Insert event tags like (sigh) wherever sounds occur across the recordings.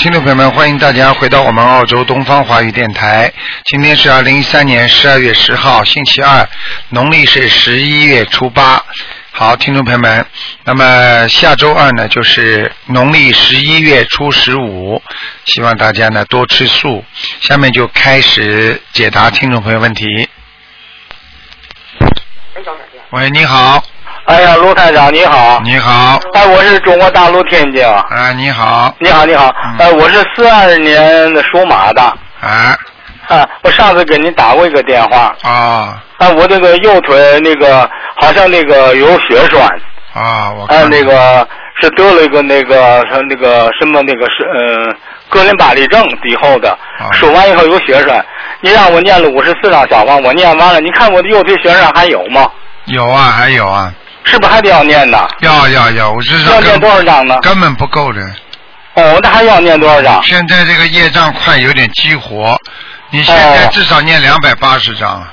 听众朋友们，欢迎大家回到我们澳洲东方华语电台。今天是二零一三年十二月十号，星期二，农历是十一月初八。好，听众朋友们，那么下周二呢，就是农历十一月初十五，希望大家呢多吃素。下面就开始解答听众朋友问题。喂，你好，哎呀，卢探长你好。你好，哎，我是中国大陆天津。哎，你好，你好，你好。嗯哎，我是四二年的属马的。哎，啊，我上次给您打过一个电话。啊，啊，我这个右腿那个好像那个有血栓，啊，我哎，看那个是得了一个那个什那个什么那个是呃格林巴利症以后的啊，说完以后有血栓，你让我念了五十四张小方，我念完了，你看我的右腿血栓还有吗？有啊，还有啊，是不是还得要念呢？要要要，我是说要念多少张呢？根本不够的。哦，那还要念多少张？现在这个业障快有点激活，你现在哦至少念两百八十章，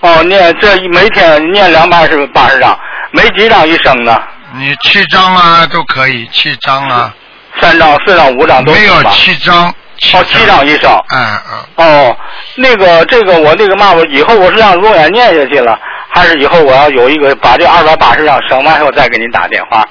哦，念这一每天念两百是八十张，没几张一升呢？你七张啊都可以，七张啊，三张、四张、五张都没有？七章，哦，七张一生。嗯嗯，哦，那个这个我那个嘛，我以后我是让永远念下去了，但是以后我要有一个把这二百八十张省完以后再给您打电话？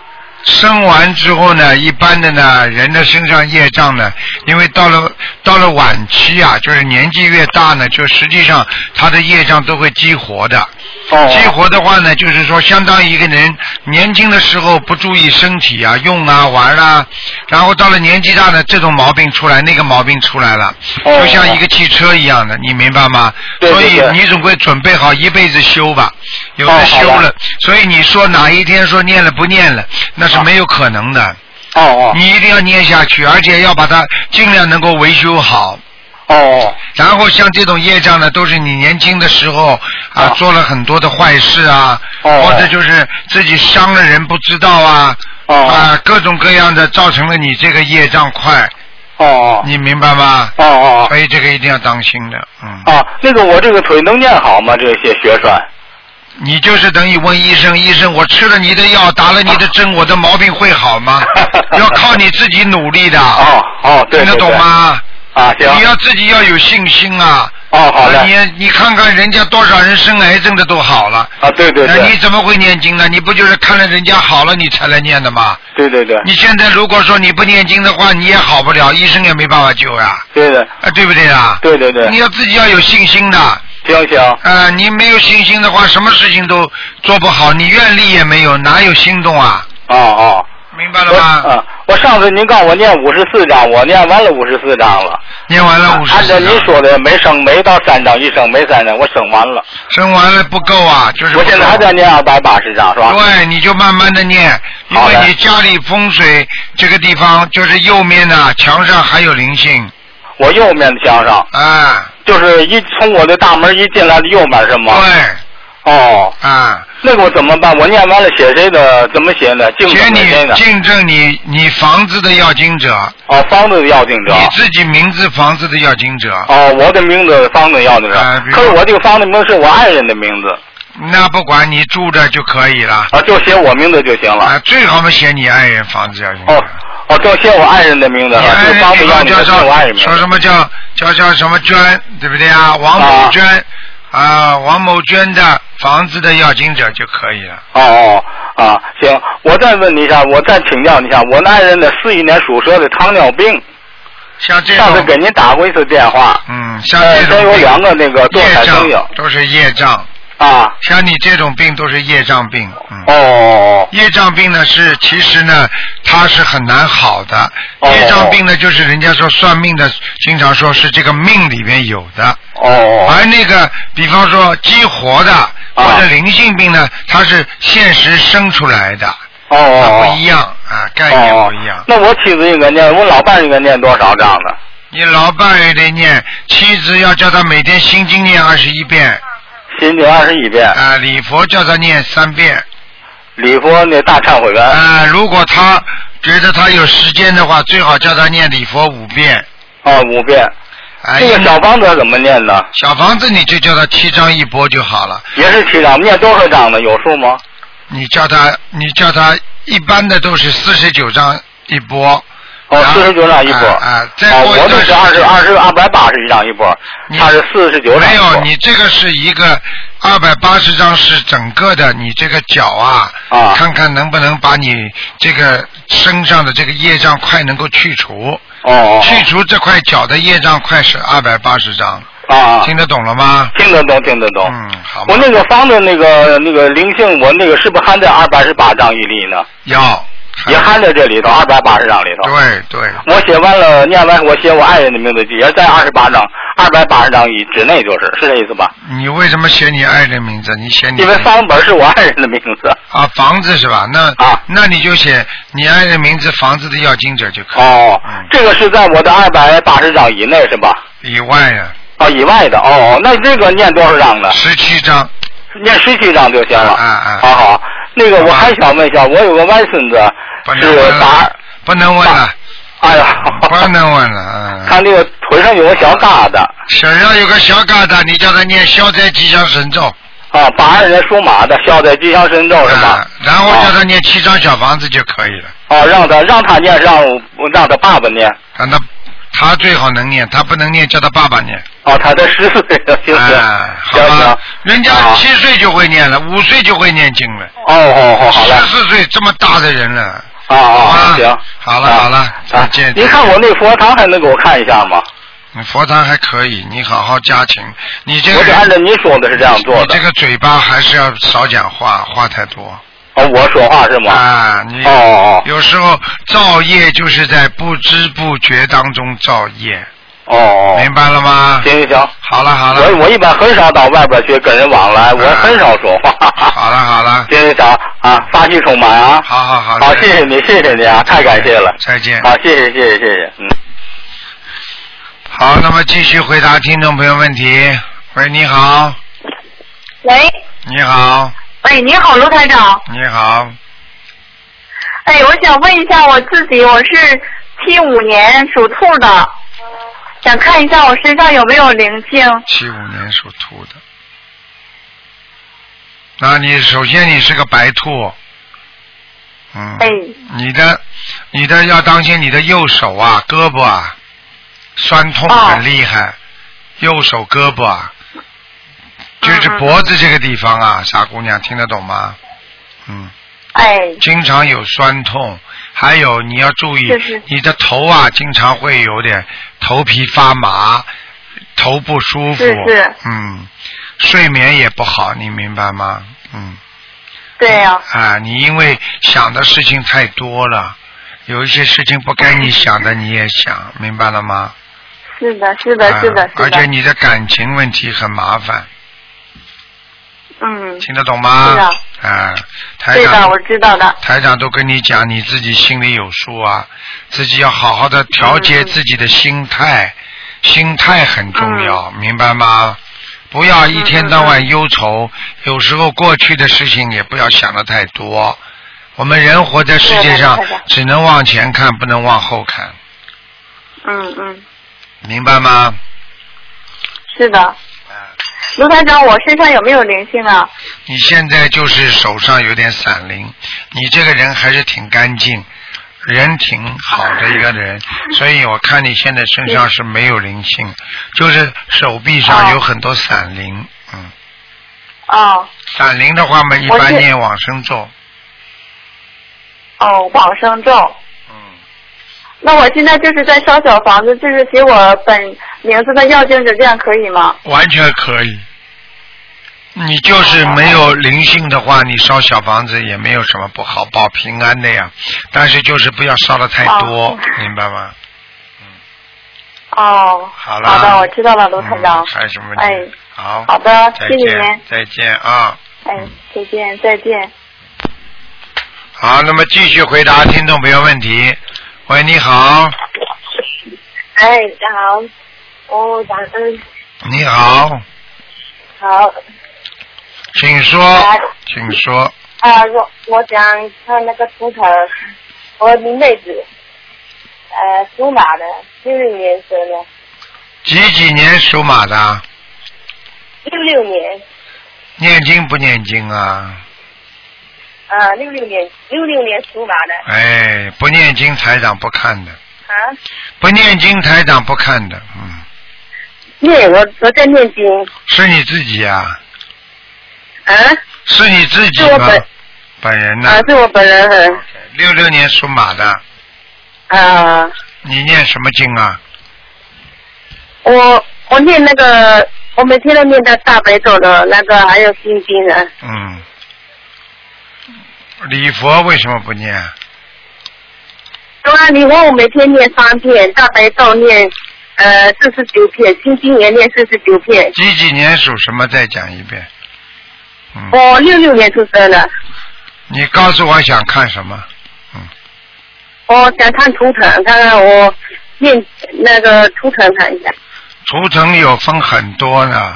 生完之后呢，一般的呢，人的身上业障呢，因为到了到了晚期啊，就是年纪越大呢，就实际上他的业障都会激活的。哦，激活的话呢，就是说，相当于一个人年轻的时候不注意身体啊、用啊、玩啊，然后到了年纪大呢，这种毛病出来，那个毛病出来了，哦。就像一个汽车一样的，你明白吗？对对对所以你总归准备好一辈子修吧，有哦的。修了，所以你说哪一天说念了不念了，那是没有可能的。哦哦你一定要念下去，而且要把它尽量能够维修好。哦哦然后像这种业障呢，都是你年轻的时候啊啊做了很多的坏事啊，哦或者就是自己伤了人不知道啊，哦啊各种各样的造成了你这个业障快，哦哦你明白吗？哦哦所以这个一定要当心的，嗯，啊，那个我这个腿能念好吗？这些血栓？你就是等于问医生，医生我吃了你的药，打了你的针，我的毛病会好吗？(laughs) 要靠你自己努力的，哦哦，对听得对对懂吗？啊，行你要自己要有信心啊！哦，好的你你看看人家多少人生癌症的都好了，啊，对对那你怎么会念经呢？你不就是看了人家好了你才来念的吗？对对对你现在如果说你不念经的话，你也好不了，医生也没办法救呀，对的啊，对不对啊？对对对你，要自己要有信心的，行行啊，你没有信心的话，什么事情都做不好，你愿力也没有，哪有心动啊？哦哦。明白了我吗？啊，我上次您告诉我念五十四章，我念完了五十四章了。念完了五十按照您说的，没升，没到三章一升，没三章，我升完了。生完了不够啊，就是我现在还在念二百八十章，是吧？对，你就慢慢的念，因为你家里风水这个地方就是右面呢、墙上还有灵性，我右面的墙上，啊，就是一从我的大门一进来的右边是吗？对，哦，啊，那个我怎么办？我念完了写谁的？怎么写呢？竞写？你竞争你你房子的要经者，哦，房子的要经者。你自己名字房子的要经者，哦，我的名字房子要经者可是我这个房子名是我爱人的名字，那不管你住着就可以了，啊，就写我名字就行了。啊，最好嘛写你爱人房子要经者。哦哦，就写我爱人的名字你叫者写我爱人叫说。什么叫叫叫什么娟，对不对啊？王某啊娟啊，王某娟的房子的要经者就可以了。哦哦啊，行，我再问你一下，我再请教你一下，我那爱人的四一年属蛇的糖尿病，像这上次，给您打过一次电话，嗯，像呃，这种有两个那个堕业障都是业障，啊，像你这种病都是业障病，嗯。哦哦业障病呢是其实呢它是很难好的，哦业障病呢就是人家说算命的经常说是这个命里面有的，哦哦。而那个比方说激活的或者灵性病呢，它是现实生出来的，哦哦它哦不一样啊，概念哦不一样。那我妻子应该念，我老伴应该念多少章呢？你老伴也得念，妻子要叫他每天心经念二十一遍，心经二十一遍，啊，礼佛叫他念三遍，礼佛那大忏悔文，啊，如果他觉得他有时间的话，最好叫他念礼佛五遍。哦，五遍。哎，这个小房子怎么念呢？小房子你就叫他七张一波就好了。也是七张，念多少章呢？有数吗？你叫他，你叫他，一般的都是四十九张一波，四十九张一波。啊啊再哦，过一我这是二十二十二百八十一张一波，你他是四十九张没。有，你这个是一个二百八十张是整个的，你这个脚啊，啊看看能不能把你这个身上的这个业障快能够去除，哦哦去除这块脚的业障快是二百八十张，哦啊，听得懂了吗？听得懂，听得懂。嗯，好我？那个方的那个那个灵性，我那个是不是还在二百十八张一粒呢？要，也含在这里头，二百八十张里头。对对，我写完了，念完我写我爱人的名字，也在二十八张，二百八十张以之内，就是是这意思吧？你为什么写你爱人名字？你写你因为房本是我爱人的名字。啊房子是吧？那啊那你就写你爱人名字，房子的要经者就可以。哦嗯，这个是在我的二百八十张以内是吧？以外呀，哦，以外的哦，那这个念多少张呢？十七张。念十七张就行了。啊啊好好，那个我还想问一下，我有个外孙子是问打，，不能问了，哎呀，不能问了。(laughs) 嗯，他那个腿上有个小疙瘩身上有个小疙瘩，你叫他念消灾吉祥神咒，啊，八二年属马的，消灾吉祥神咒是吧啊？，然后叫他念七张小房子就可以了。哦，让他让他念，让让他爸爸念。让他他最好能念，他不能念，叫他爸爸念。哦，他才十岁了，行行，哎，好吧，，人家好七岁就会念了，五岁就会念经了，哦哦哦，好了十，四岁这么大的人了。啊啊好行，好了啊好了再啊见您看我那佛堂还能给我看一下吗？你佛堂还可以，你好好加勤。你这个我就按照人，您说的是这样做的你这。个嘴巴还是要少讲话，话太多。哦，我说话是吗？啊，你哦哦有时候造业就是在不知不觉当中造业，哦哦，明白了吗？行行行。好了好了，我我一般很少到外边去跟人往来，我很少说话。好了好了，(laughs) 行行行啊，发气充满啊！好好好，好，谢谢你，谢谢你啊，太感谢了。再见。好，谢谢谢谢谢谢，嗯。好，那么继续回答听众朋友问题。喂，你好，喂，你好，喂，你好，卢台长。你好，哎，我想问一下我自己，我是七五年属兔的，想看一下我身上有没有灵性。七五年属兔的。那你首先你是个白兔，嗯，哎，你的你的要当心你的右手啊、胳膊啊酸痛哦很厉害，右手胳膊啊，就是脖子这个地方啊，傻姑娘听得懂吗？嗯，哎，经常有酸痛，还有你要注意你的头啊经常会有点头皮发麻，头不舒服，是是嗯，睡眠也不好，你明白吗？嗯。对呀、啊，你因为想的事情太多了，有一些事情不该你想的你也想，明白了吗？是的，是的，啊是的，是而且。你的感情问题很麻烦，嗯，听得懂吗？是的啊，台对的，长我，知道的。台长都跟你讲，你自己心里有数啊，自己要好好的调节嗯自己的心态，心态很重要，嗯明白吗？不要一天到晚忧愁，有时候过去的事情也不要想的太多。我们人活在世界上只能往前看，不能往后看，嗯嗯，明白吗？是的。啊卢团长，我身上有没有灵性啊？你现在就是手上有点散灵，你这个人还是挺干净，人挺好的一个人，所以我看你现在身上是没有灵性，就是手臂上哦有很多散灵，嗯，哦散灵的话嘛，一般念往生咒，哦，往生咒。嗯，那我现在就是在烧小房子，就是写我本名字的要经者，这样可以吗？完全可以。你就是没有灵性的话，你烧小房子也没有什么不好，保平安的呀。但是就是不要烧的太多，哦明白吗？哦，好了。好的，我知道了，卢台长嗯。还有什么问题？哎，好。好的，谢谢您。再见啊！哎，再见，再见。好，那么继续回答听众朋友问题。喂，你好，哎，大家好，哦，感恩，你好，好，请说，请说。啊，我我想看那个图腾，我的妹子，呃，属马的，六六年生的，几几年属马的？六六年，念经不念经啊？啊，六六年，六六年属马的，哎，不念经，台长不看的。啊，不念经台长不看的，嗯，念我我在念经。是你自己呀、啊？是你自己吗？本？本人呢啊？是我本人嗯。六六年属马的，啊，你念什么经啊？我我念那个我每天都念的大悲咒的那个还有心经的，嗯，礼佛为什么不念？对啊，你问我每天念三遍大悲咒念呃四十九遍，心经也念四十九遍。几几年属什么？再讲一遍。嗯，我六六年出生的，你告诉我想看什么？嗯我想看图腾，看看我念那个图腾看一下。图腾有分很多呢，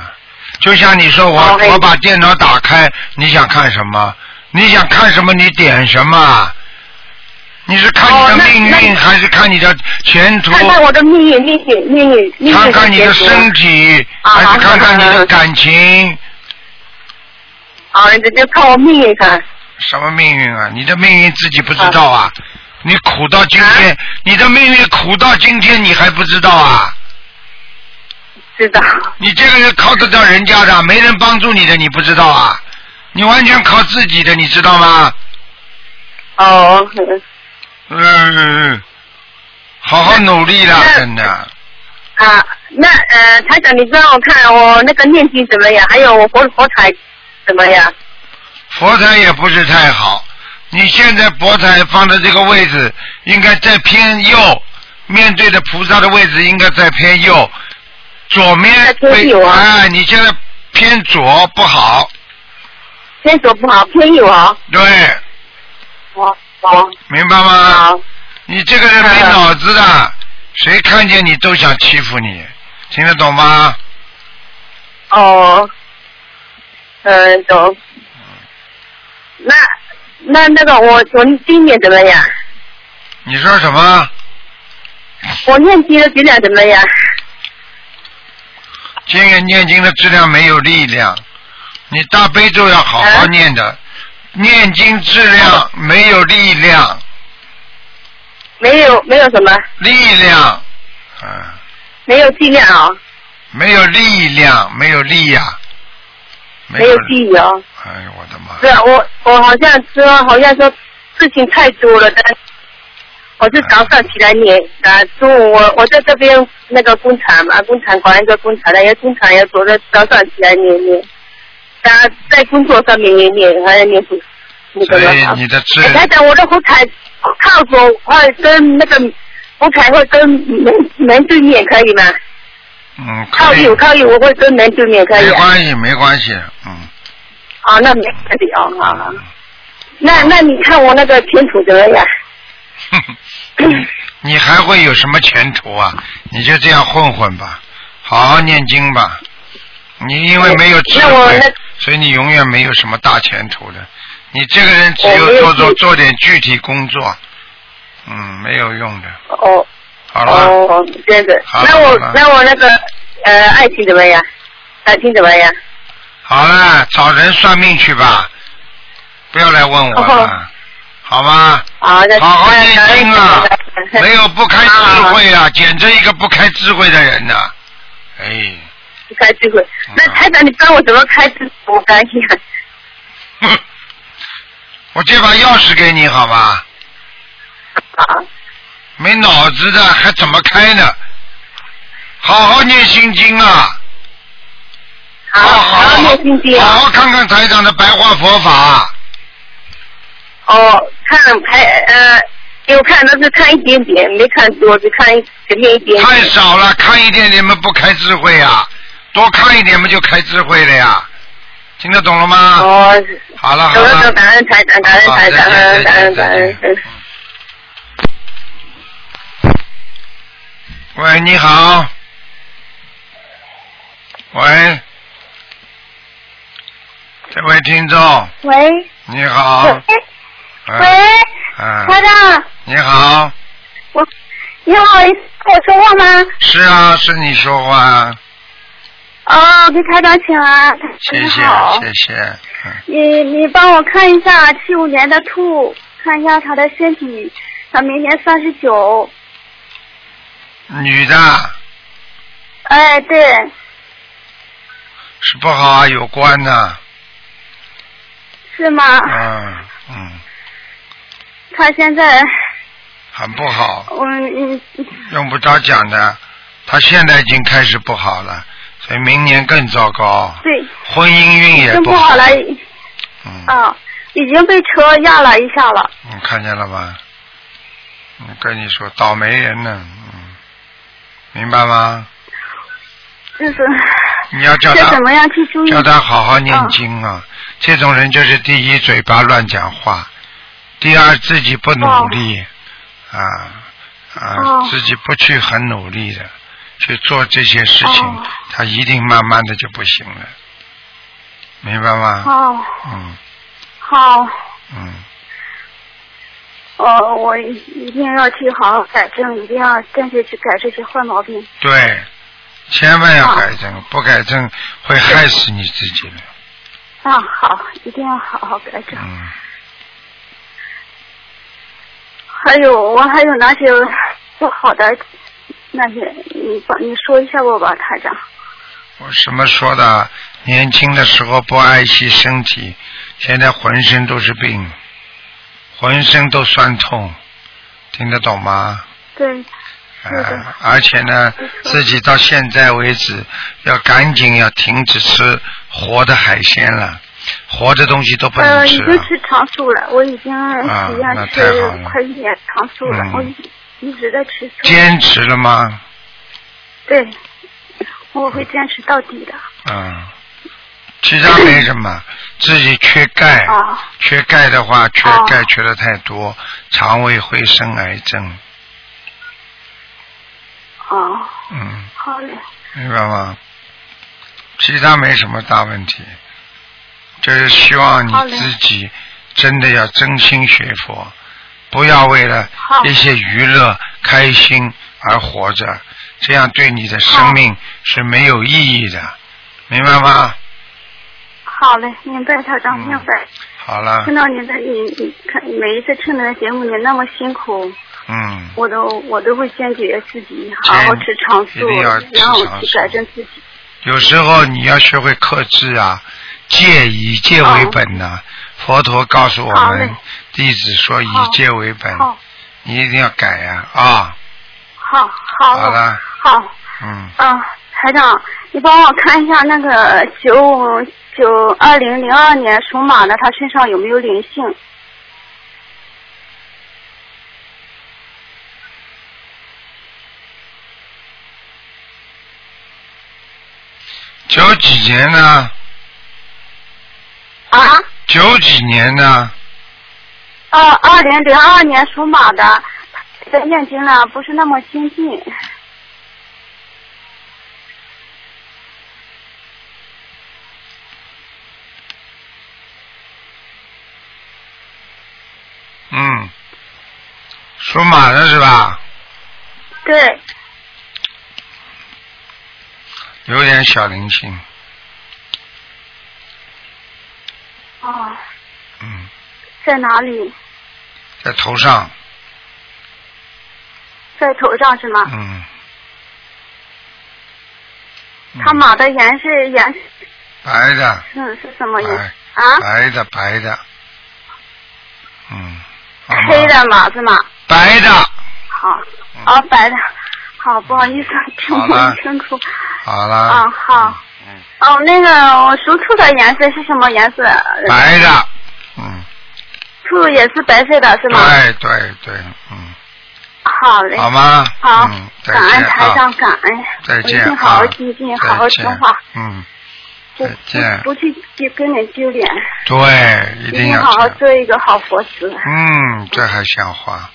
就像你说我、我把电脑打开，你想看什么？你想看什么？你点什么？你是看你的命运，那还是看你的前途？看看我的命运，命运，命运，命运看看你的身体，啊还是看看你的感情？啊，这就看我命运看。什么命运啊？你的命运自己不知道啊？你苦到今天，啊你的命运苦到今天，你还不知道啊？知道。你这个人靠得到人家的，没人帮助你的，你不知道啊？你完全靠自己的，你知道吗？哦，嗯嗯嗯嗯，好好努力啦，真的。啊，那呃，台长，你帮我看我那个念经怎么样？还有我佛佛台怎么样？佛台也不是太好，你现在佛台放的这个位置应该在偏右，面对的菩萨的位置应该在偏右，左面在偏被右啊哎，你现在偏左不好，偏左不好，偏右啊。对，哦哦，明白吗？好，你这个人没脑子的，谁看见你都想欺负你，听得懂吗？哦，嗯，懂。那那那个我我今年怎么样？你说什么？我念经的质量怎么样？今年念经的质量没有力量，你大悲咒要好好啊念的，念经质量没有力量，没有没有什么，力量，嗯，没有力量啊，没有力量，没有力呀、没没有记忆哦。哎呦我的妈！是啊，我我好像说好像说事情太多了，但我是早上起来念啊，中午我我在这边那个工厂嘛，工厂管一个工厂的，要工厂要做的，早上起来念念，啊，在工作上面也念，还要念书，那所以。你的智哎，台长，我的火柴靠左会跟那个火柴会跟门门对面可以吗？嗯可以靠右，靠右，我会跟门对面可以啊。没关系没关系，嗯，哦，那没问题哦，好好。那那你看我那个前途怎么样？(laughs) 你还会有什么前途啊？你就这样混混吧，好好念经吧。你因为没有智慧所以你永远没有什么大前途的。你这个人只有做做智做点具体工作，嗯，没有用的。哦好了，哦，这样子。好那我那我那个呃爱情怎么样？爱情怎么样？好了，找人算命去吧，不要来问我哦了，好吗？好的。好好念经啊！没有不开智慧啊，简直一个不开智慧的人呐、哎，不开智慧。那台长，你帮我怎么开智？我感谢。哼，我这把钥匙给你好吗？啊，没脑子的还怎么开呢？好好念心经啊！好，好好念心经啊。好好看看台长的白话佛法。哦，看还呃，给我看那是看一点点，没看多，只看一前面一点点。太少了，看一点点们不开智慧啊，多看一点不就开智慧了呀，听得懂了吗？哦，好了好了懂，了，感恩台长，感恩台长，感恩感恩感恩。嗯喂，你好。喂，这位听众，喂，你好。喂，台长，你好，我，你好，跟我说话吗？是啊，是你说话，哦，给台长请安。谢谢谢谢，嗯，你你帮我看一下七五年的兔，看一下他的身体，他明年三十九。女的。哎，对，是不好啊，有关的，是吗？嗯嗯，他现在，很不好，嗯嗯，用不着讲的，他现在已经开始不好了，所以明年更糟糕，对，婚姻运也不好了，嗯，啊，已经被车压了一下了。你看见了吧？我跟你说，倒霉人呢，嗯，明白吗？就是你要叫他怎么样去注意？叫他好好念经啊！这种人就是第一嘴巴乱讲话，第二自己不努力、啊啊，哦自己不去很努力的去做这些事情，哦他一定慢慢的就不行了，明白吗？哦，嗯好，嗯，哦，我一定要去好好改正，一定要坚决去改这些坏毛病。对，千万要改正，不改正会害死你自己的。啊，好，一定要好好改正。嗯，还有，我还有哪些不好的那些，你帮你说一下我吧，台长。我什么说的？年轻的时候不爱惜身体，现在浑身都是病，浑身都酸痛，听得懂吗？对，呃，而且呢，自己到现在为止要赶紧要停止吃活的海鲜了，活的东西都不呃，能吃了。已经吃长素了，我已经啊许愿那太吃好了快一年长素了，嗯我一一直在吃素。坚持了吗？对，我会坚持到底的。嗯，其他没什么，自己缺钙，啊缺钙的话，缺哦钙缺的太多，肠胃会生癌症。哦，嗯，好嘞，明白吗？其他没什么大问题，就是希望你自己真的要真心学佛，不要为了好。一些娱乐、开心而活着，这样对你的生命是没有意义的，明白吗？好嘞，明白，台长，嗯。明白。好了。听，到你的你你看每一次听你的节目，你那么辛苦，嗯，我都我都会坚决自己好好吃长素一定要吃，然后去改正自己。有时候你要学会克制啊，戒以戒为本呐、佛陀告诉我们弟子说以好戒为本，你一定要改呀啊好，好，好了，好，嗯，啊，台长，你帮我看一下那个九九二零零二年属马的，他身上有没有灵性？九几年呢？啊？九几年呢？啊，二零零二年属马的，的念经呢，不是那么精进。嗯，属马的是吧？对，有点小灵性，哦，嗯，在哪里？在头上，在头上是吗？嗯。嗯。他马的颜色颜？白的，嗯是什么颜？白。啊？白的白的，嗯，黑的马是吗？白的，好，嗯。哦，白的，好，不好意思，听不清楚。好了。啊好。嗯，哦，那个我属兔的颜色是什么颜色？白的，嗯，兔也是白色的是吗？对对对，嗯，好嘞。好吗？好嗯，再感恩台上，感恩。再见好好啊精进，再好好见听话，嗯，不再见不不去丢跟人丢脸，对，一一定要好好做一个好佛子。嗯，这还像话。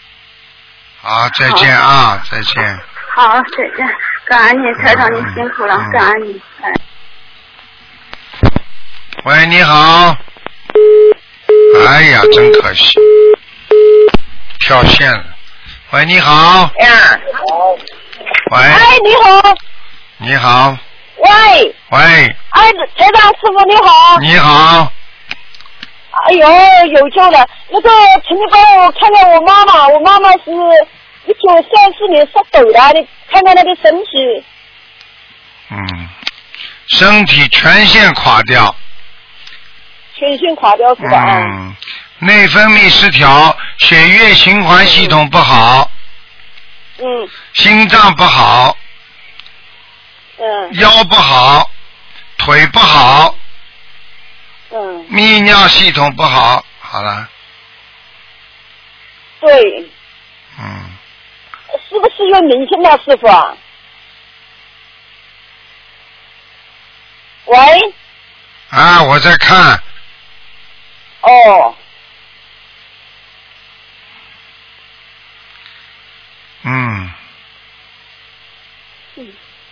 好，再见啊，再见。好，再见，感恩你，台长，你辛苦了嗯，感恩你。哎喂，你好。哎呀，真可惜，跳线了。喂，你好。呀，喂，哎，你好，你好。喂，喂，哎，台长师傅你好，你好。哎呦，有救了，那个，请你帮我看看我妈妈，我妈妈是一九三四年属狗的，你看看她的身体，嗯，身体全线垮掉，全身垮掉是吧？啊嗯，内分泌失调，血液循环系统不好，嗯。心脏不好，嗯。腰不好，腿不好，嗯，泌尿系统不好，好了，对，嗯，是不是有明星啊，师傅？啊？喂，啊，我在看，哦，嗯，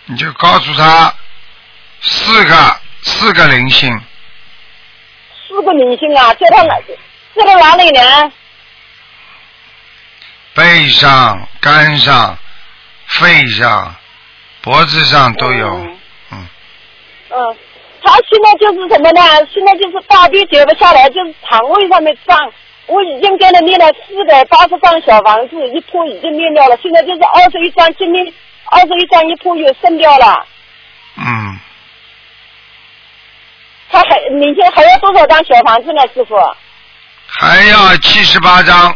你就告诉他四个四个灵性，四个灵性啊，在他哪，在他哪里呢？背上、肝上、肺上、脖子上都有，嗯。嗯，嗯，他现在就是什么呢？现在就是大便解不下来，就是肠胃上面胀。我已经给他念了四百八十张小房子，一铺已经念掉了，现在就是二十一张，今天二十一张一铺又剩掉了。嗯，他还明天还要多少张小房子呢，师傅？还要七十八张，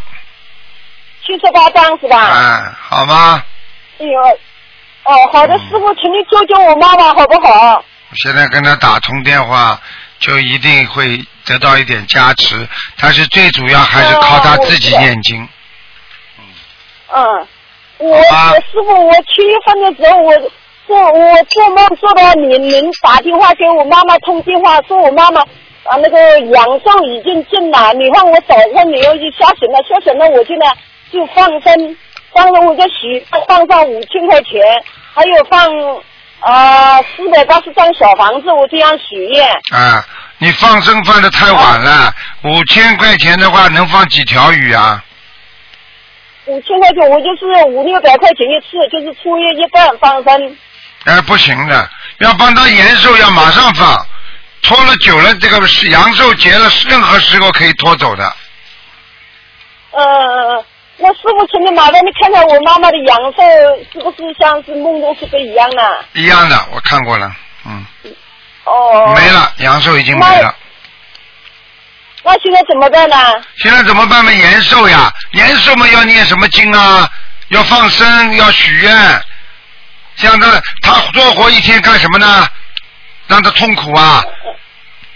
七十八张是吧？哎，好吗？哎呦，哦，好的，嗯师傅，请你救救我妈妈好不好？我现在跟他打通电话，就一定会得到一点加持。但是最主要还是靠他自己念经。嗯，我我师傅，我七月份的时候，我做我做梦做到您您打电话给我妈妈通电话，说我妈妈啊那个阳寿已经尽了，你看我早上你又去吓醒了，吓醒了我现在就放生，放了我就许放上五千块钱，还有放啊四百八十张小房子，我这样许愿。啊，你放生放的太晚了，五千块钱的话能放几条鱼啊？五千块钱，我就是五六百块钱一次，就是初一一半放生。哎，不行的，要帮他延寿要马上放，拖了久了，这个是阳寿结了，任何时候可以拖走的。呃，那师傅，请你麻烦你看看我妈妈的阳寿是不是像是梦中是不一样的？一样的，我看过了，嗯，哦。没。了，阳寿已经没了。那现在怎么办呢？现在怎么办嘛？延寿呀，延寿嘛要念什么经啊？要放生，要许愿。像他，他多活一天干什么呢？让他痛苦啊！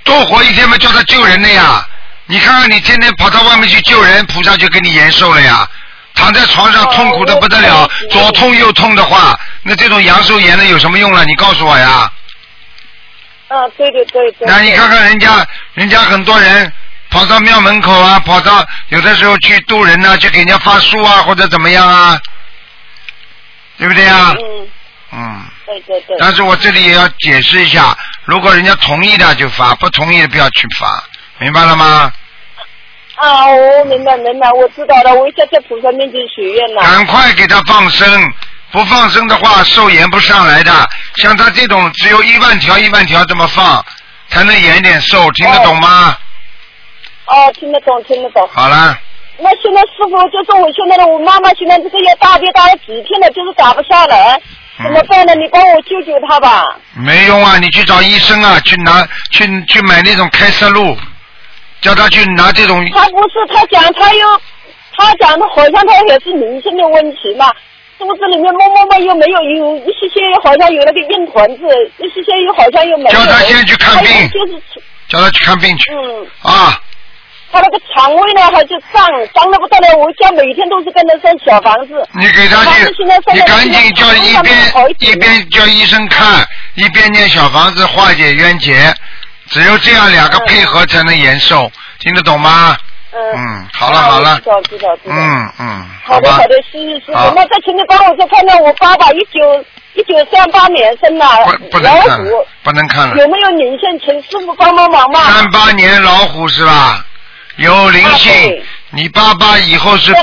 多活一天嘛，叫他救人的呀。你看看，你天天跑到外面去救人，菩萨就给你延寿了呀。躺在床上痛苦的不得了哦，左痛右痛的话，那这种阳寿延的有什么用了？你告诉我呀。嗯，对对对对。那你看看人家，人家很多人跑到庙门口啊，跑到有的时候去渡人呐、去给人家发书啊，或者怎么样啊，对不对呀？嗯，嗯。对对对。但是我这里也要解释一下，如果人家同意的就发，不同意的不要去发，明白了吗？啊，我明白明白，我知道了，我一下在菩萨面前许愿了。赶快给他放生，不放生的话寿延不上来的。像他这种只有一万条一万条这么放，才能延点寿，听得懂吗？哦，听得懂听得懂。好了，那现在师傅就是我现在的我妈妈现在这个要大便大了几天了，就是打不下来，怎么办呢？你帮我救救她吧。没用啊，你去找医生啊，去拿去去买那种开塞露，叫他去拿这种。他不是，他讲他又，他讲的好像他也是灵性的问题嘛，肚子里面摸摸摸又没有，有一些些好像有那个硬团子，一些些又好像又没有。叫他先去看病就是，叫他去看病去嗯，啊！他那个肠胃呢还是胀，胀的不得了，我家每天都是跟他送小房子。你给他去你赶紧叫一边一边叫医生看，一边念小房子化解冤结，只有这样两个配合才能延寿，听得懂吗？嗯。嗯，好了好了。嗯嗯，好的好的，师师好傅，那再请你帮我再看看我爸爸一九一九三八年生的不不能老看了虎，，不能看了。有没有灵性？请师傅帮帮忙嘛。三八年老虎是吧？有灵性。你爸爸以后是暴，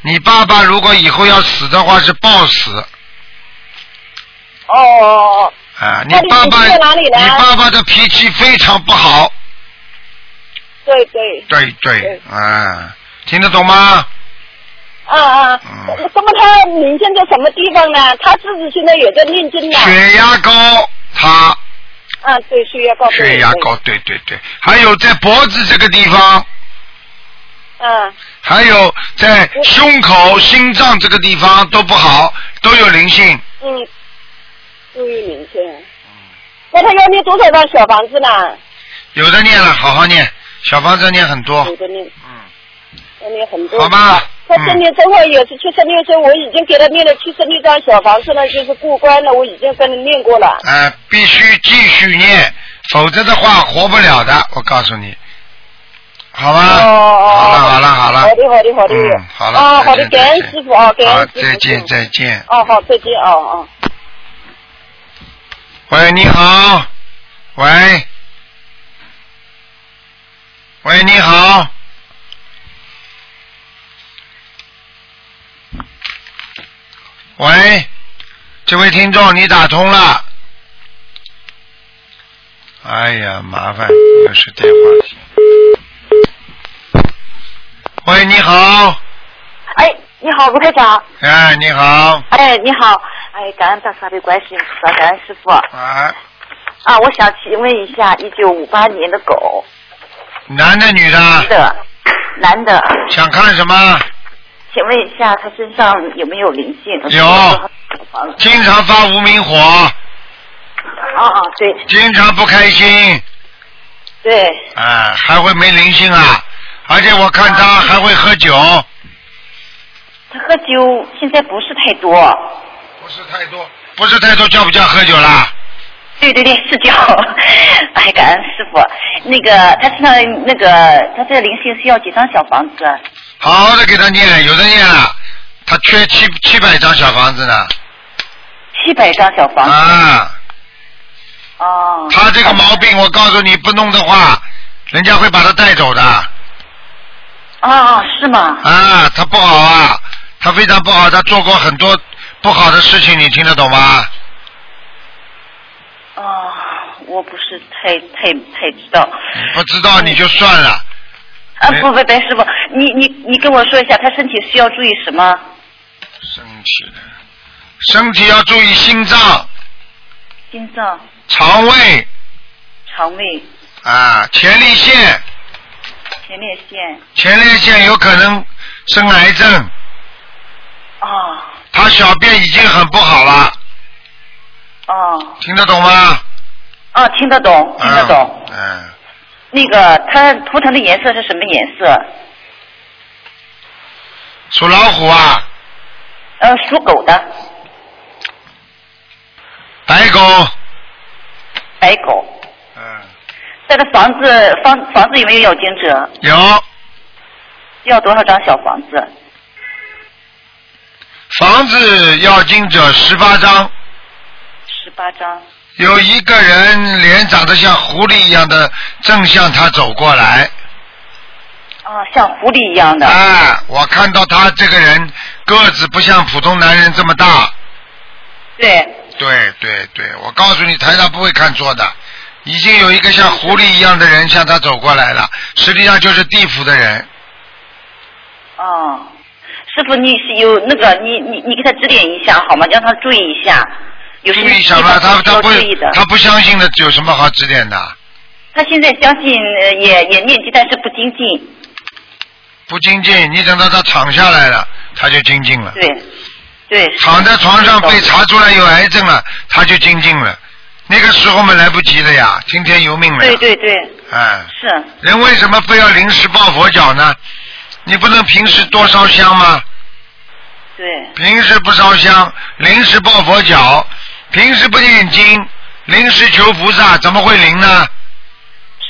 你爸爸如果以后要死的话是暴死哦哦哦，啊！你爸爸，你爸爸的脾气非常不好，对对。对对对，啊，听得懂吗？啊，啊啊，嗯那么他明显在什么地方呢？他自己现在也在念经呢。血压高，他啊，对，血压高。血压高，。对对对，还有在脖子这个地方，嗯，还有在胸口、心脏这个地方都不好，都有灵性。嗯，注意明显。那他要念多少张小房子呢？有的念了，好好念，小房子念很多有。的念，嗯，要念很多。好吗？他今年正好也是七十六岁，我已经给他念了七十六张小房子了，就是过关了，我已经跟他念过了。呃，必须继续念，否则的话活不了的，我告诉你，好吧？哦哦好了好了好了。好的好的好的。嗯，好了。啊，好的，感恩师傅啊，感好恩，师傅。再见再见。哦，好，再见哦哦。喂，你好。喂。喂，你好。喂，这位听众，你打通了。哎呀，麻烦，又是电话线。喂，你好。哎，你好，卢台长。哎，你好。哎，你好。哎，感恩大慈大悲观世音菩萨，感恩师傅。啊，啊，我想请问一下，一九五八年的狗，男的女的？男的，男的，想看什么？请问一下，他身上有没有灵性？有啊经常发无名火，啊，对经常不开心，对，啊，还会没灵性啊！而且我看他还会喝酒，他喝酒现在不是太多。不是太多，不是太多，叫不叫喝酒啦？对对对，是叫。(laughs) 哎，感恩师傅。那个他身上那个他这个灵性需要几张小房子？好好的给他念，有的念了，他缺七七百张小房子呢。七百张小房子。啊，哦。他这个毛病，我告诉你，不弄的话，人家会把他带走的。哦哦，是吗？啊，他不好啊，他非常不好，他做过很多不好的事情，你听得懂吗？哦，我不是太太太知道。不知道你就算了。啊，不不不，师傅，你你你跟我说一下，他身体需要注意什么？身体的，身体要注意心脏、心脏、肠胃肠胃、啊，前列腺，前列腺。前列腺有可能生癌症。哦他小便已经很不好了，哦听得懂吗？哦，听得懂，听得懂。嗯。嗯，那个他图腾的颜色是什么颜色？属老虎啊，呃，属狗的，白狗。白狗。嗯。这个房子房房子有没有要经者？有要多少张小房子？房子要经者十八张，十八张。有一个人脸长得像狐狸一样的，正向他走过来。啊，像狐狸一样的。哎，我看到他这个人个子不像普通男人这么大。对。对对对，我告诉你，台上不会看错的。已经有一个像狐狸一样的人向他走过来了，实际上就是地府的人。哦，师傅，你是有那个，你你你给他指点一下好吗？让他注意一下，有注什么意什么？他他不？他不相信的，有什么好指点的？他现在相信呃也也念经，但是不精进。不精进，你等到他躺下来了，他就精进了。对，对。躺在床上被查出来有癌症了，他就精进了。那个时候嘛，来不及了呀，听天由命了。对对对，哎，是。人为什么非要临时抱佛脚呢？你不能平时多烧香吗？对。平时不烧香，临时抱佛脚，平时不念经，临时求菩萨，怎么会灵呢？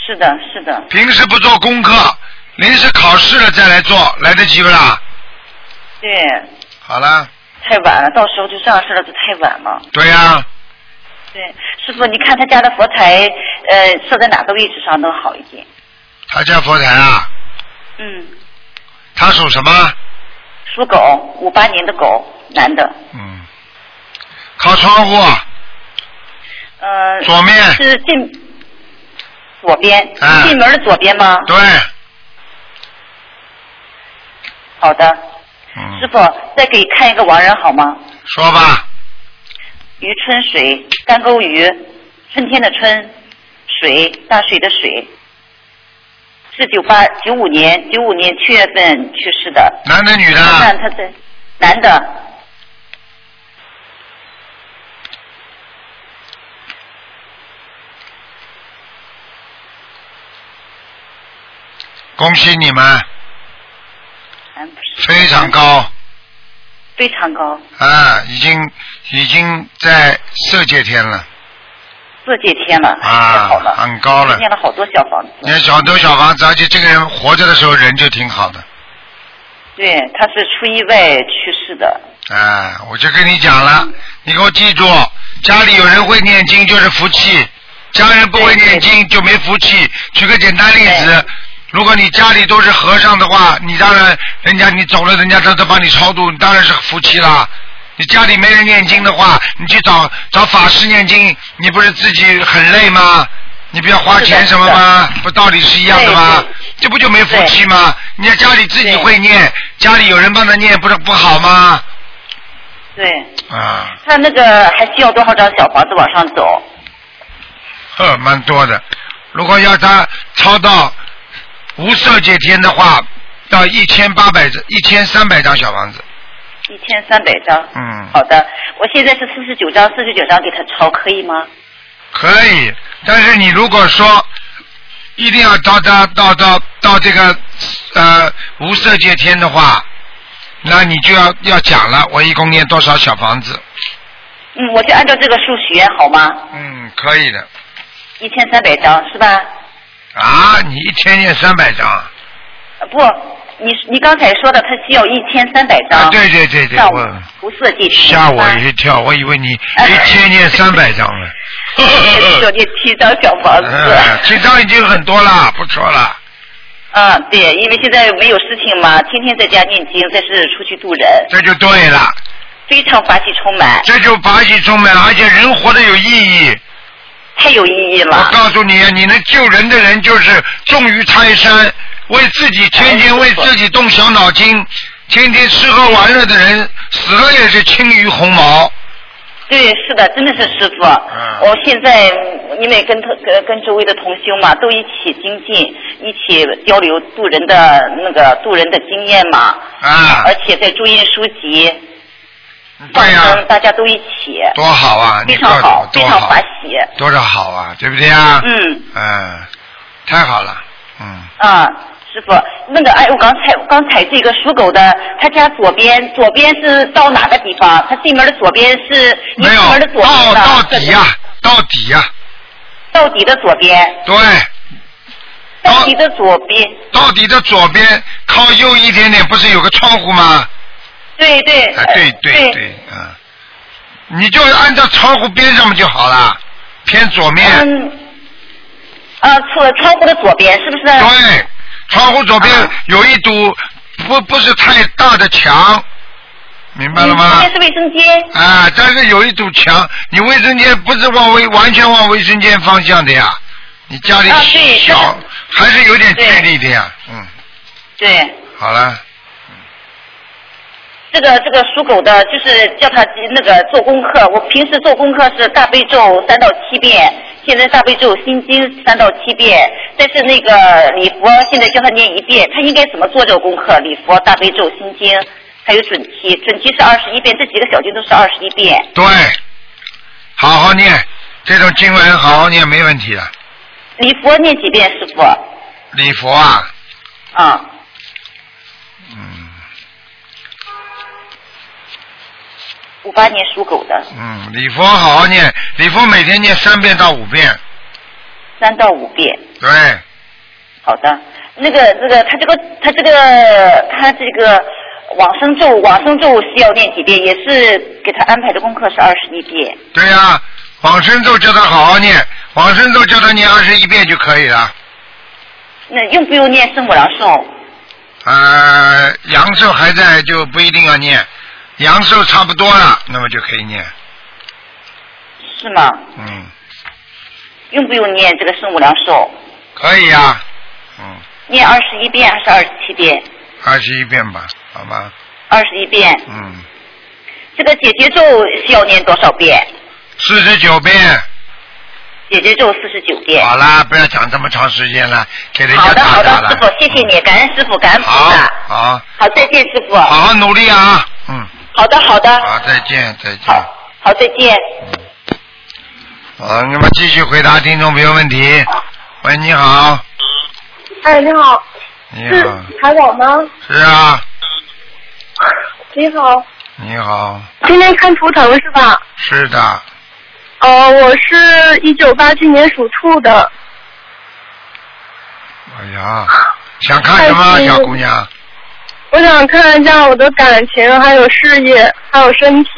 是的，是的。平时不做功课，临时考试了再来做，来得及不啦？对，好了，太晚了，到时候就上市了，就太晚了。对呀、对，师傅，你看他家的佛台，呃，设在哪个位置上能好一点？他家佛台啊，嗯，他属什么？属狗，五八年的狗，男的。嗯，靠窗户，呃。左面是进左边，嗯进门的左边吗？对，好的。嗯师，傅，再给看一个亡人好吗？说吧，于春水，干沟鱼，春天的春，水，大水的水。是九八九五年九五年七月份去世的。男的女的？他在男的，恭喜你们，男非常高。非常高，啊，已经已经在色界天了色界天了，太啊好了，，很高了。念了好多小房子。你看小多小房子，而且这个人活着的时候人就挺好的。对，他是出意外去世的。啊，我就跟你讲了，你给我记住，家里有人会念经就是福气，家人不会念经就没福气。举个简单例子，如果你家里都是和尚的话，你当然人家你走了，人家都都帮你超度，你当然是福气啦。你家里没人念经的话，你去找找法师念经，你不是自己很累吗？你不要花钱什么吗？不道理是一样的吗？这不就没福气吗？你要家里自己会念，家里有人帮他念，不是不好吗？对，啊，他那个还需要多少张小房子往上走？呵，蛮多的。如果要他抄到无色界天的话，到一千八百一千三百张小房子。一千三百张。嗯，好的，我现在是四十九张，四十九张给他抄，可以吗？可以。但是你如果说一定要到到到到到这个呃无色界天的话，那你就要要讲了，我一共念多少小房子？嗯，我就按照这个数学好吗？嗯，可以的。一千三百张是吧？啊，你一天念三百张不，你你刚才说的他需要一千三百张。啊对对对对，上我无色界天。吓我一跳，我以为你 (laughs) 一千念三百张了。需要念七张小房子。(laughs) 哎七张已经很多了，不错了。嗯，对，因为现在没有事情嘛，天天在家念经，再是出去度人，这就对了，非常法喜充满，这就法喜充满了，而且人活得有意义。太有意义了我。告诉你，你能救人的人就是重于泰山，为自己天天为自己动小脑筋，天天吃喝玩乐的人死了也是轻于鸿毛。对，是的，真的是师傅。嗯我现在因为跟他跟跟周围的同修嘛，都一起精进，一起交流渡人的那个渡人的经验嘛，啊而，且在注印书籍，放对呀、生，大家都一起，多好啊！你非常好，非常欢，喜。多少好啊，对不对啊？嗯，嗯，太好了，嗯，啊，师傅，那个哎，我刚才刚才这个属狗的，他家左边左边是到哪个地方？他进门的左边是一没有进门的左边到到底呀、到底呀、到底的左边，对，到底的左边，到底的左边靠右一点点，不是有个窗户吗？对对，啊，对呃对对，嗯，你就按照窗户边上面就好了，偏左面。嗯，啊，窗窗户的左边是不是？对，窗户左边啊。有一堵不不是太大的墙，明白了嗯吗这？边是卫生间。啊，但是有一堵墙，你卫生间不是往卫完全往卫生间方向的呀，你家里小、还是有点距对离的呀，嗯，对，好了，这个这个属狗的，就是叫他那个做功课。我平时做功课是大悲咒三到七遍，现在大悲咒心经三到七遍，但是那个礼佛现在叫他念一遍，他应该怎么做这个功课？礼佛、大悲咒、心经，还有准提，准提是二十一遍，这几个小经都是二十一遍。对，好好念这种经文，好好念没问题的。礼佛念几遍，师傅？礼佛啊，啊，嗯五八年属狗的，嗯，礼佛好好念，礼佛每天念三遍到五遍，三到五遍。对，好的，那个那个，他这个他这个他这个往生咒往生咒需要念几遍？也是给他安排的功课是二十一遍。对呀、往生咒叫他好好念，往生咒叫他念二十一遍就可以了。那用不用念圣母良寿？呃，阳寿还在就不一定要念，阳寿差不多了，那么就可以念。是吗？嗯，用不用念这个圣母良寿？可以呀、嗯，念二十一遍还是二十七遍？二十一遍吧，好吗。二十一遍。嗯，这个姐姐咒需要念多少遍？四十九遍。姐姐咒四十九遍。好啦，不要讲这么长时间了，给人家好的，好的。师傅，谢谢你，感恩师傅，感恩菩好萨。，好，好，再见，师傅。好好努力啊！嗯，好的，好的，好，再见，再见。好，再见。好，那么继续回答听众朋友问题。喂，你好，哎，你好，是你好，台长吗？是啊，你好，你好，今天看图腾是吧？是的，呃，我是一九八七年属兔的，哎呀，想看什么，小姑娘？我想看一下我的感情，还有事业，还有身体，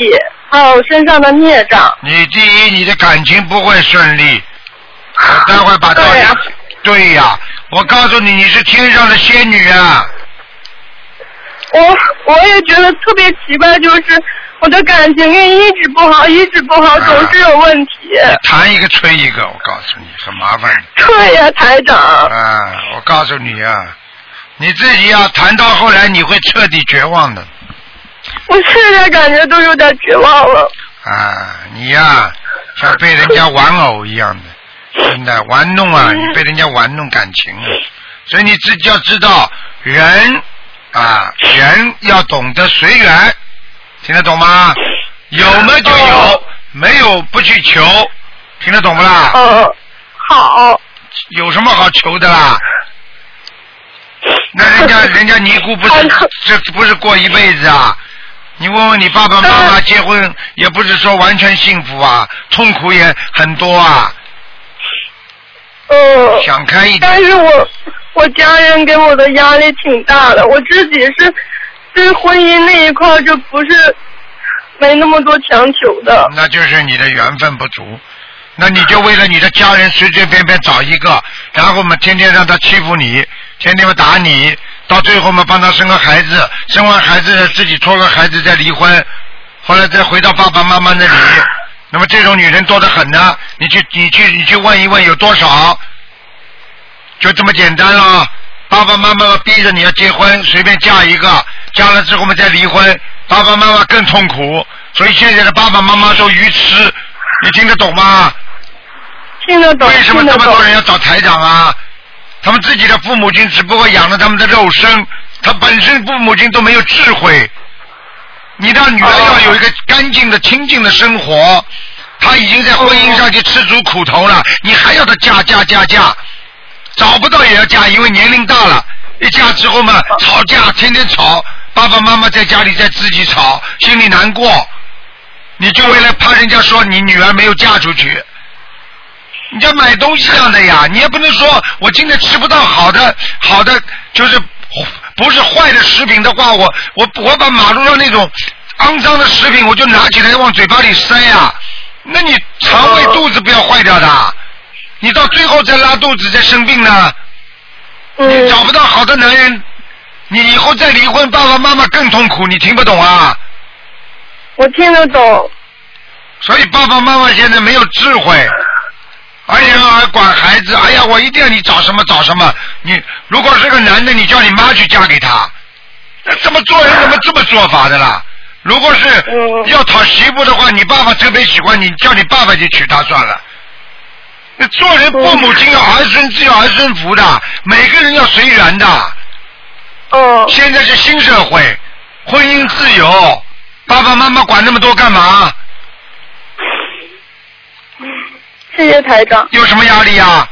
还有身上的孽障。你第一，你的感情不会顺利，我待会把道理。对呀、我告诉你，你是天上的仙女啊！我我也觉得特别奇怪，就是我的感情运一直不好，一直不好，总是有问题。谈一个吹一个，我告诉你，很麻烦。对呀、台长。啊，我告诉你啊，你自己要谈到后来，你会彻底绝望的。我现在感觉都有点绝望了。啊，你呀、像被人家玩偶一样的，真的玩弄啊，你被人家玩弄感情啊，所以你自己要知道，人啊，人要懂得随缘，听得懂吗？有么就有，没有不去求，听得懂不啦？嗯，好。有什么好求的啦？那人家 (laughs) 人家尼姑不是这不是过一辈子啊？你问问你爸爸妈妈结婚也不是说完全幸福啊，痛苦也很多啊。嗯。想开一点。但是我我家人给我的压力挺大的，我自己是对婚姻那一块儿就不是没那么多强求的。那就是你的缘分不足。那你就为了你的家人随随便便找一个，然后嘛天天让他欺负你，天天嘛打你，到最后嘛帮他生个孩子，生完孩子自己拖个孩子再离婚，后来再回到爸爸妈妈那里。(laughs) 那么这种女人多得很呢，你去你去你去问一问有多少，就这么简单了。爸爸妈妈逼着你要结婚，随便嫁一个，嫁了之后嘛再离婚，爸爸妈妈更痛苦。所以现在的爸爸妈妈都愚痴，你听得懂吗？听得懂。为什么这么多人要找台长啊？他们自己的父母亲只不过养了他们的肉身，他本身父母亲都没有智慧。你的女儿要有一个干净的、清净的生活，她已经在婚姻上去吃足苦头了，你还要她嫁嫁嫁嫁，找不到也要嫁，因为年龄大了，一嫁之后嘛，吵架天天吵，爸爸妈妈在家里在自己吵，心里难过，你就为了怕人家说你女儿没有嫁出去。你要买东西样的呀，你也不能说我今天吃不到好的好的，就是不是坏的食品的话，我我我把马路上那种肮脏的食品，我就拿起来往嘴巴里塞呀。那你肠胃肚子不要坏掉的，你到最后再拉肚子再生病呢，你找不到好的男人，你以后再离婚，爸爸妈妈更痛苦，你听不懂啊？我听得懂。所以爸爸妈妈现在没有智慧。而且还管孩子，哎呀，我一定要你找什么找什么。你如果是个男的，你叫你妈去嫁给他，那怎么做人怎么这么做法的啦？如果是要讨媳妇的话，你爸爸特别喜欢你，叫你爸爸去娶她算了。那做人父母亲要儿孙自有儿孙福的，每个人要随缘的。哦。现在是新社会，婚姻自由，爸爸妈妈管那么多干嘛？谢谢台长。有什么压力呀、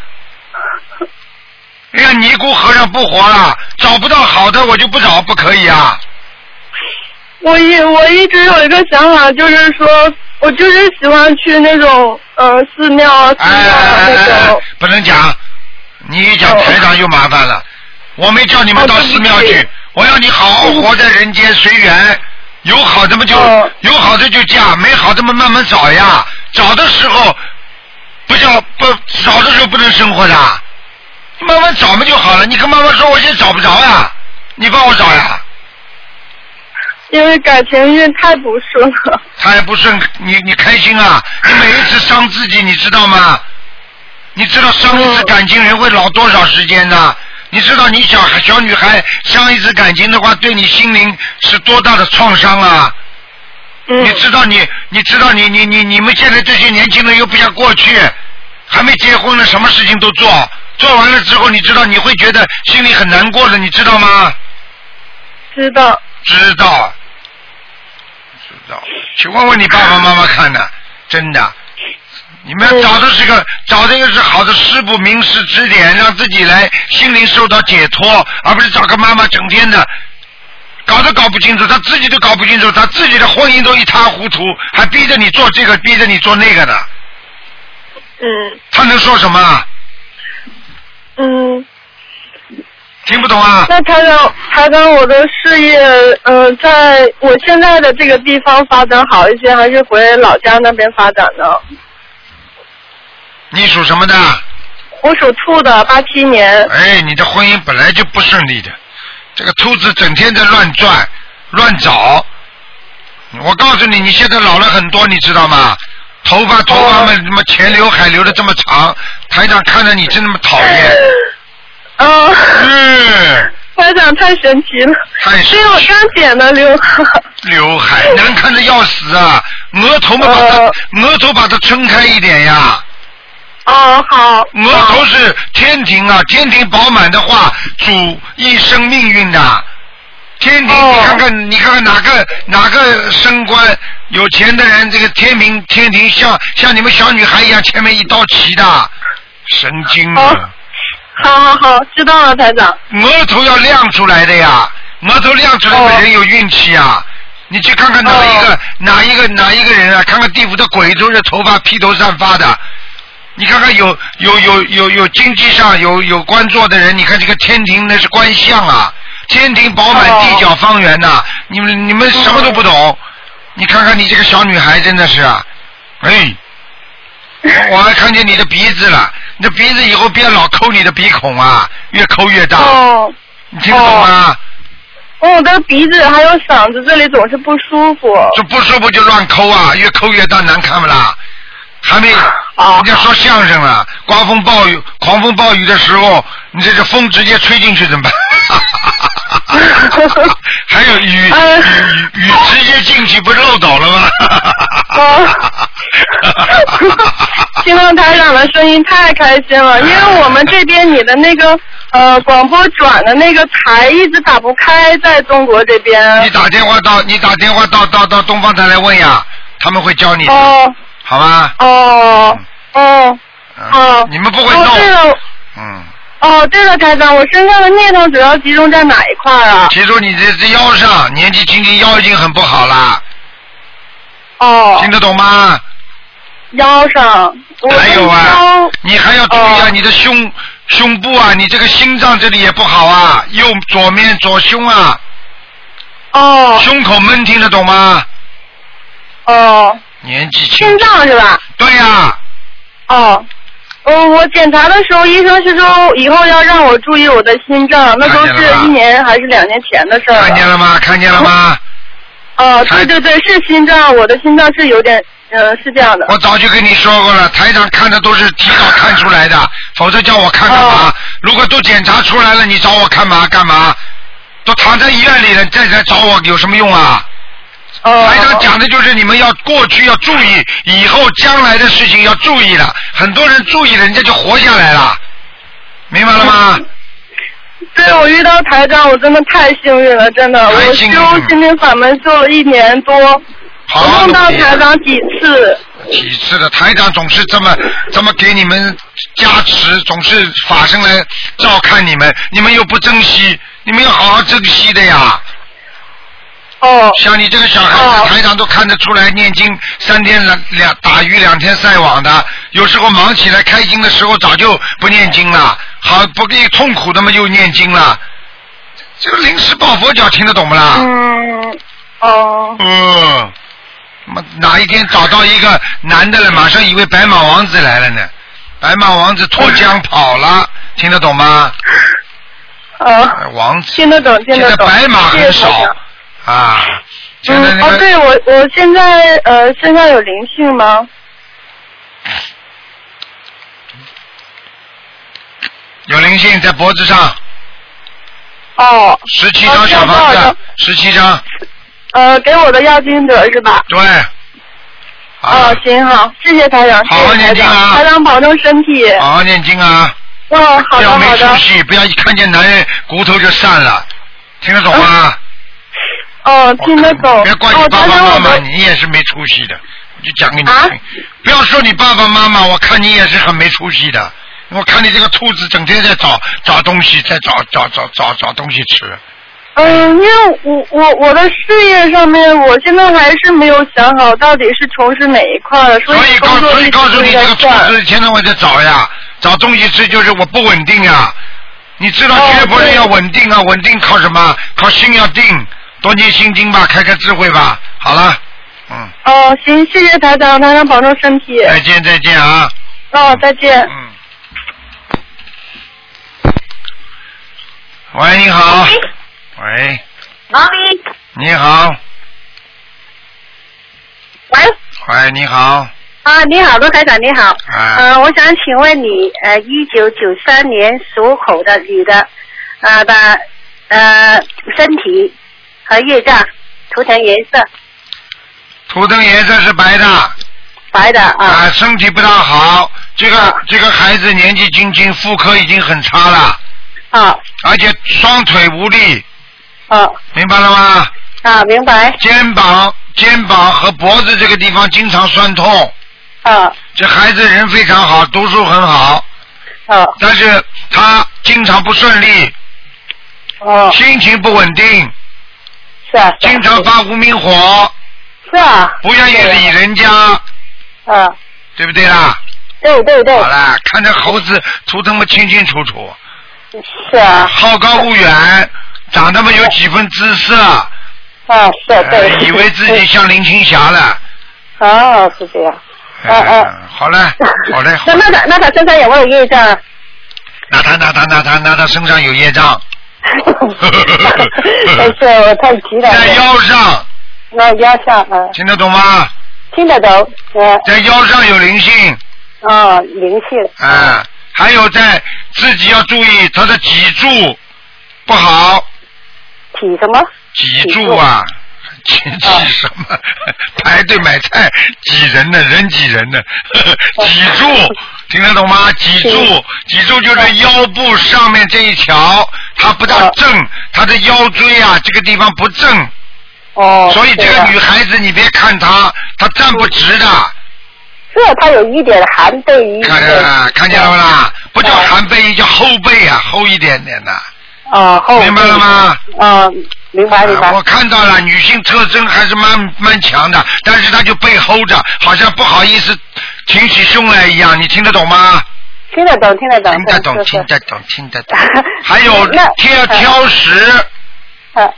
那个，尼姑和尚不活了，找不到好的我就不找，不可以啊！我一我一直有一个想法，就是说我就是喜欢去那种呃寺庙啊、寺庙啊那种。不能讲，你一讲台长就麻烦了。我没叫你们到寺庙去，我要你好好活在人间，随缘。有好的嘛就、有好的就嫁，没好的嘛慢慢找呀。找的时候不能生活的，慢慢找嘛就好了。你跟妈妈说，我现在找不着呀，你帮我找呀。因为感情运太不顺了。太不顺，你你开心啊？你每一次伤自己，你知道吗？你知道伤一次感情人会老多少时间呢？你知道你小孩小女孩伤一次感情的话，对你心灵是多大的创伤啊？嗯你知道你你知道你你你你们现在这些年轻人又不像过去，还没结婚呢，什么事情都做，做完了之后，你知道你会觉得心里很难过的，你知道吗？知道。知道，知道。去问问你爸爸妈妈看呢，真的。你们要找的是个找的个是好的师傅名师指点，让自己来心灵受到解脱，而不是找个妈妈整天的搞都搞不清楚，他自己都搞不清楚，他自己的婚姻都一塌糊涂，还逼着你做这个，逼着你做那个呢，嗯他能说什么？嗯，听不懂啊？那他让他让，我的事业，嗯、在我现在的这个地方发展好一些，还是回老家那边发展呢？你属什么的？我属兔的，八七年。哎，你的婚姻本来就不顺利的，这个兔子整天在乱转、乱找。我告诉你，你现在老了很多，你知道吗？头发头发们什么前刘海留的这么长，台长看着你真那么讨厌。嗯。嗯。台长太神奇了。太神奇因为我刚剪的刘海。刘海难看的要死啊！额头嘛，把它、额头把它撑开一点呀。哦，好。额头是天庭啊，天庭饱满的话，主一生命运的。天庭，你看看，你看看哪个哪个升官有钱的人，这个天庭天庭像像你们小女孩一样，前面一刀齐的，神经啊！好好好，知道了，台长。额头要亮出来的呀，额头亮出来的人有运气啊。你去看看哪一个、哪一个哪一个人啊？看看地府的鬼都是头发披头散发的。你看看有有有有有经济上有有官做的人，你看这个天庭那是官相啊，天庭饱满地角方圆呐、你们你们什么都不懂，你看看你这个小女孩真的是啊，哎，我我还看见你的鼻子了，你的鼻子以后别老抠你的鼻孔啊，越抠越大，哦。你听得懂吗？哦，我的鼻子还有嗓子这里总是不舒服。这不舒服就乱抠啊，越抠越大，难看不啦？还没，人家说相声了，刮风暴雨、狂风暴雨的时候，你这个风直接吹进去怎么办？(laughs) 还有雨雨雨雨直接进去，不是漏斗了吗？(laughs) 听到台长的声音太开心了，因为我们这边你的那个呃广播转的那个台一直打不开，在中国这边。你打电话到你打电话到到到东方台来问呀，他们会教你的，哦好吧？哦哦哦。你们不会弄，哦对了，台长，我身上的孽障主要集中在哪一块啊？集中你这这腰上，年纪轻轻腰已经很不好了，哦。听得懂吗？腰上。还有啊，你还要注意啊，你的胸胸部啊，你这个心脏这里也不好啊，右左面左胸啊，哦胸口闷，听得懂吗？哦，年纪轻，心脏是吧？对呀、哦。哦，我检查的时候，医生是说以后要让我注意我的心脏，那都是一年还是两年前的事儿了。看见了吗？看见了吗？哦，对对对，是心脏，我的心脏是有点，呃，是这样的。我早就跟你说过了，台长看的都是提早看出来的，否则叫我看干嘛？哦如果都检查出来了，你找我干嘛？干嘛？都躺在医院里了，再来找我有什么用啊？哦。台长讲的就是你们要过去要注意，以后将来的事情要注意了。很多人注意了，人家就活下来了，明白了吗？对，我遇到台长，我真的太幸运了，真的，我修心灵法门修了一年多，我梦到台长几次。几次的台长总是这么这么给你们加持，总是法身来照看你们，你们又不珍惜，你们要好好珍惜的呀。哦。像你这个小孩子，台长都看得出来，念经三天两两打鱼两天晒网的，有时候忙起来开心的时候早就不念经了，好不给痛苦的嘛又念经了，这个临时抱佛脚听得懂不啦？嗯。哦。嗯。妈哪一天找到一个男的了，马上以为白马王子来了呢，白马王子脱缰跑了，听得懂吗？哦。王子。听得懂，听现在。白马很少长啊。现在嗯，哦，那个对我我现在呃身上有灵性吗？有灵性在脖子上，哦，十七张小房子十七张，呃，给我的要金德是吧？对。哦，行好，谢谢台长，好好念经啊，台长保重身体。好好念经啊，哦，好的不要没好的。出息，不要一看见男人骨头就散了，听得懂吗？哦，听得懂。别怪哦，你爸爸妈妈，我你也是没出息的，我就讲给你啊听。不要说你爸爸妈妈，我看你也是很没出息的。我看你这个兔子整天在找找东西，在找找找找找东西吃。嗯，因为我我我的事业上面，我现在还是没有想好到底是从事哪一块儿，所所以告所以告诉你这个兔。子现在我在找呀，找东西吃就是我不稳定呀。你知道哦对学佛人要稳定啊，稳定靠什么？靠心要定，多念心经吧，开开智慧吧。好了，嗯，哦，行，谢谢台长，台长保重身体。再见再见啊。哦，再见。嗯。喂，你好。喂，毛咪，你好。喂，喂，你好。啊，你好，罗台长，你好。啊。呃，我想请问你，呃，一九九三年属猴的女的，呃的呃身体和业障图腾颜色图腾颜色是白的。白的啊。啊，身体不大好，这个、这个孩子年纪轻轻，妇科已经很差了。啊。而且双腿无力。啊。明白了吗？啊，明白。肩膀、肩膀和脖子这个地方经常酸痛。啊。这孩子人非常好，读书很好。啊。但是他经常不顺利。哦。心情不稳定。是啊。经常发无名火。是啊。不愿意理人家。啊。对不对啦？对对对。好啦，看这猴子图腾么清清楚楚。是啊。好高骛远，长得么有几分姿色。啊，是啊对。以为自己像林青霞了。哦，是这样。嗯嗯，好嘞，好嘞。(laughs) 那那他那他身上有没有业障啊？那他那他那他那他身上有业障。没事，我太急了。在腰上。那腰上啊。听得懂吗？听得懂，呃。在腰上有灵性。哦，灵性。啊，还有在自己要注意他的脊柱不好。体什么？脊柱啊，挤挤什么？排队买菜挤人呢，人挤人呢，(laughs) 脊柱听得懂吗？脊柱，脊柱就是腰部上面这一条，它不大正，它的腰椎啊这个地方不正。哦。所以这个女孩子，你别看她，她站不直的。是她，有一点寒背一看见了，看见了不啦？不叫寒背，叫后背啊，厚一点点的。哦，后明白了吗？嗯，明白明白。我看到了，女性特征还是蛮蛮强的，但是她就背齁着，好像不好意思挺起胸来一样，你听得懂吗？听得懂，听得懂。听得懂，听得懂，听得懂。(laughs) 还有挑挑食。嗯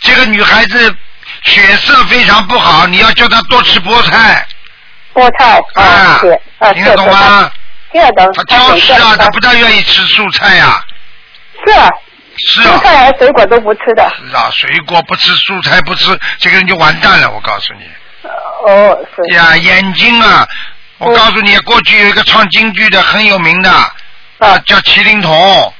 这个女孩子血色非常不好，你要叫她多吃菠菜。菠菜啊啊，听得懂吗？听得懂。她挑食啊，她不大愿意吃蔬菜呀。啊。是啊。蔬菜和水果都不吃的。是啊，水果不吃，蔬菜不吃，这个人就完蛋了。我告诉你。哦，是。呀，眼睛啊，我告诉你，过去有一个唱京剧的很有名的，啊，叫麒麟童，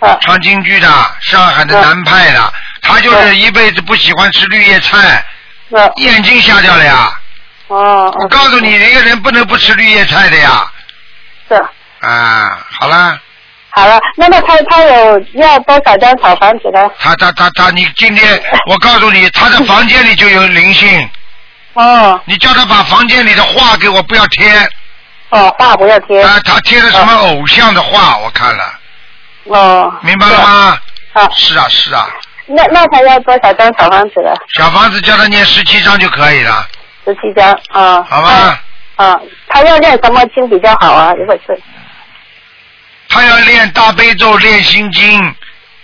啊，唱京剧的，上海的南派的，他就是一辈子不喜欢吃绿叶菜，眼睛瞎掉了呀。哦。我告诉你，一个人不能不吃绿叶菜的呀。是。啊，好了，好了，那么他他有要多少张小房子呢？他他他他，你今天 (laughs) 我告诉你，他的房间里就有灵性。哦。你叫他把房间里的画给我不要贴。哦，画不要贴。啊，他贴的什么偶像的画？我看了。哦。明白了吗？啊。是啊，是啊。那那他要多少张小房子了？小房子叫他念十七张就可以了，十七张啊。好吧？啊，他要念什么经比较好啊？如果是他要练大悲咒，练心经，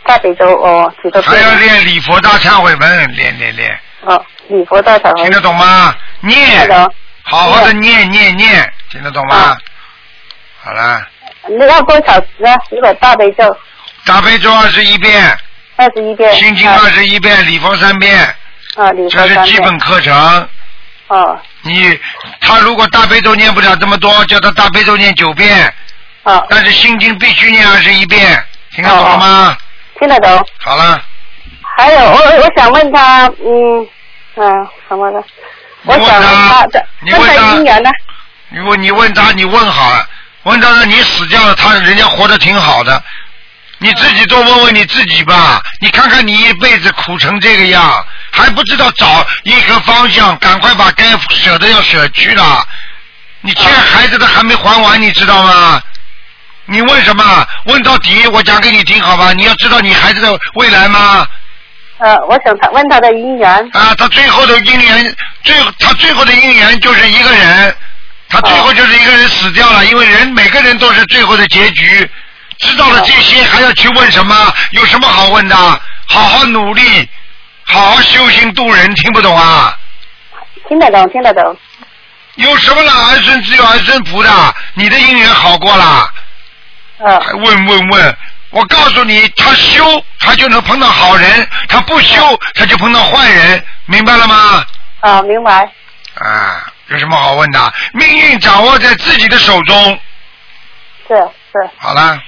大悲咒哦，几个还要练礼佛大忏悔文，练练练，哦，礼佛大忏悔。听得懂吗？念，好好的念。念念，听得懂吗？啊。好了，你要多少呢？如果大悲咒。大悲咒二十一遍，二十一遍，心经二十一遍，礼佛三遍，啊，礼佛三遍。这是基本课程。哦。你他如果大悲咒念不了这么多，叫他大悲咒念九遍。啊。但是心经必须念二十一遍，听得懂了吗？听得懂。好了，还有，我我想问他，嗯嗯，什么的？我你问想问他你问他他姻缘呢？你问你问他，你问好了，问他说你死掉了，他人家活得挺好的，你自己多问问你自己吧，你看看你一辈子苦成这个样，还不知道找一个方向，赶快把该舍的要舍去了。你欠孩子的还没还完，你知道吗？你问什么？问到底，我讲给你听好吧？你要知道你孩子的未来吗？呃，我想他问他的姻缘。啊，他最后的姻缘，最他最后的姻缘就是一个人，他最后就是一个人死掉了，因为人每个人都是最后的结局。知道了这些，还要去问什么？有什么好问的？好好努力，好好修行度人，听不懂啊？听得懂，听得懂。有什么了？儿孙自有儿孙福的，你的姻缘好过了。嗯。还问问问，我告诉你，他修他就能碰到好人，他不修他就碰到坏人，明白了吗？啊，明白。啊，有什么好问的？命运掌握在自己的手中。是是好了，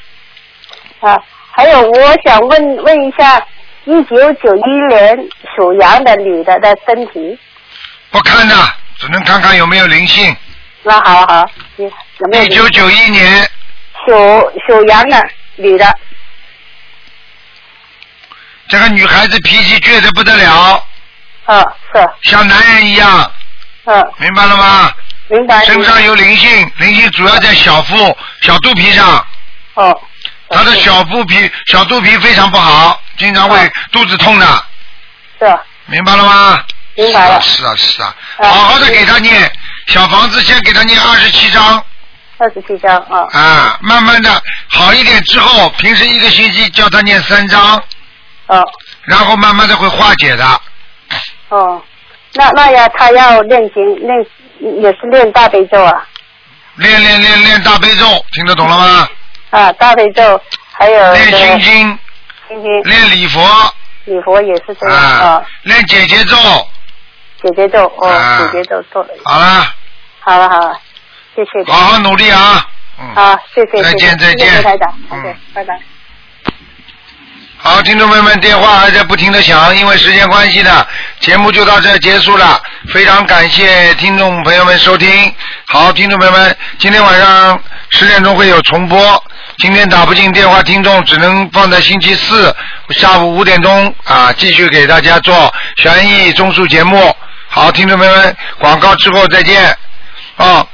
啊，还有我想问问一下，一九九一年属羊的女的的身体。不看的，只能看看有没有灵性。那好好，嗯有没有一九九一年属属羊的女的？这个女孩子脾气倔得不得了，嗯，是，像男人一样，嗯，明白了吗？明白。身上有灵性，灵性主要在小腹、小肚皮上。哦。她的小腹皮、小肚皮非常不好，经常会肚子痛的，是，明白了吗？明白了。是啊是啊，好好的给她念小房子，先给她念二十七章。二十七张啊。啊，慢慢的好一点之后，平时一个星期叫他念三章。哦。然后慢慢的会化解的。哦，那那要他要练经练也是练大悲咒啊练练练练大悲咒，听得懂了吗？啊大悲咒还有练心经，心经练礼佛，礼佛也是这样啊啊，练姐姐咒。姐姐咒哦啊姐姐咒做了，好了，好了好了，谢谢。好好努力啊！嗯好，谢谢。再见再见谢谢台长嗯拜拜。好，听众朋友们，电话还在不停的响，因为时间关系呢，节目就到这结束了。非常感谢听众朋友们收听。好，听众朋友们，今天晚上十点钟会有重播。今天打不进电话，听众只能放在星期四下午五点钟啊，继续给大家做悬疑综述节目。好，听众朋友们，广告之后再见。啊，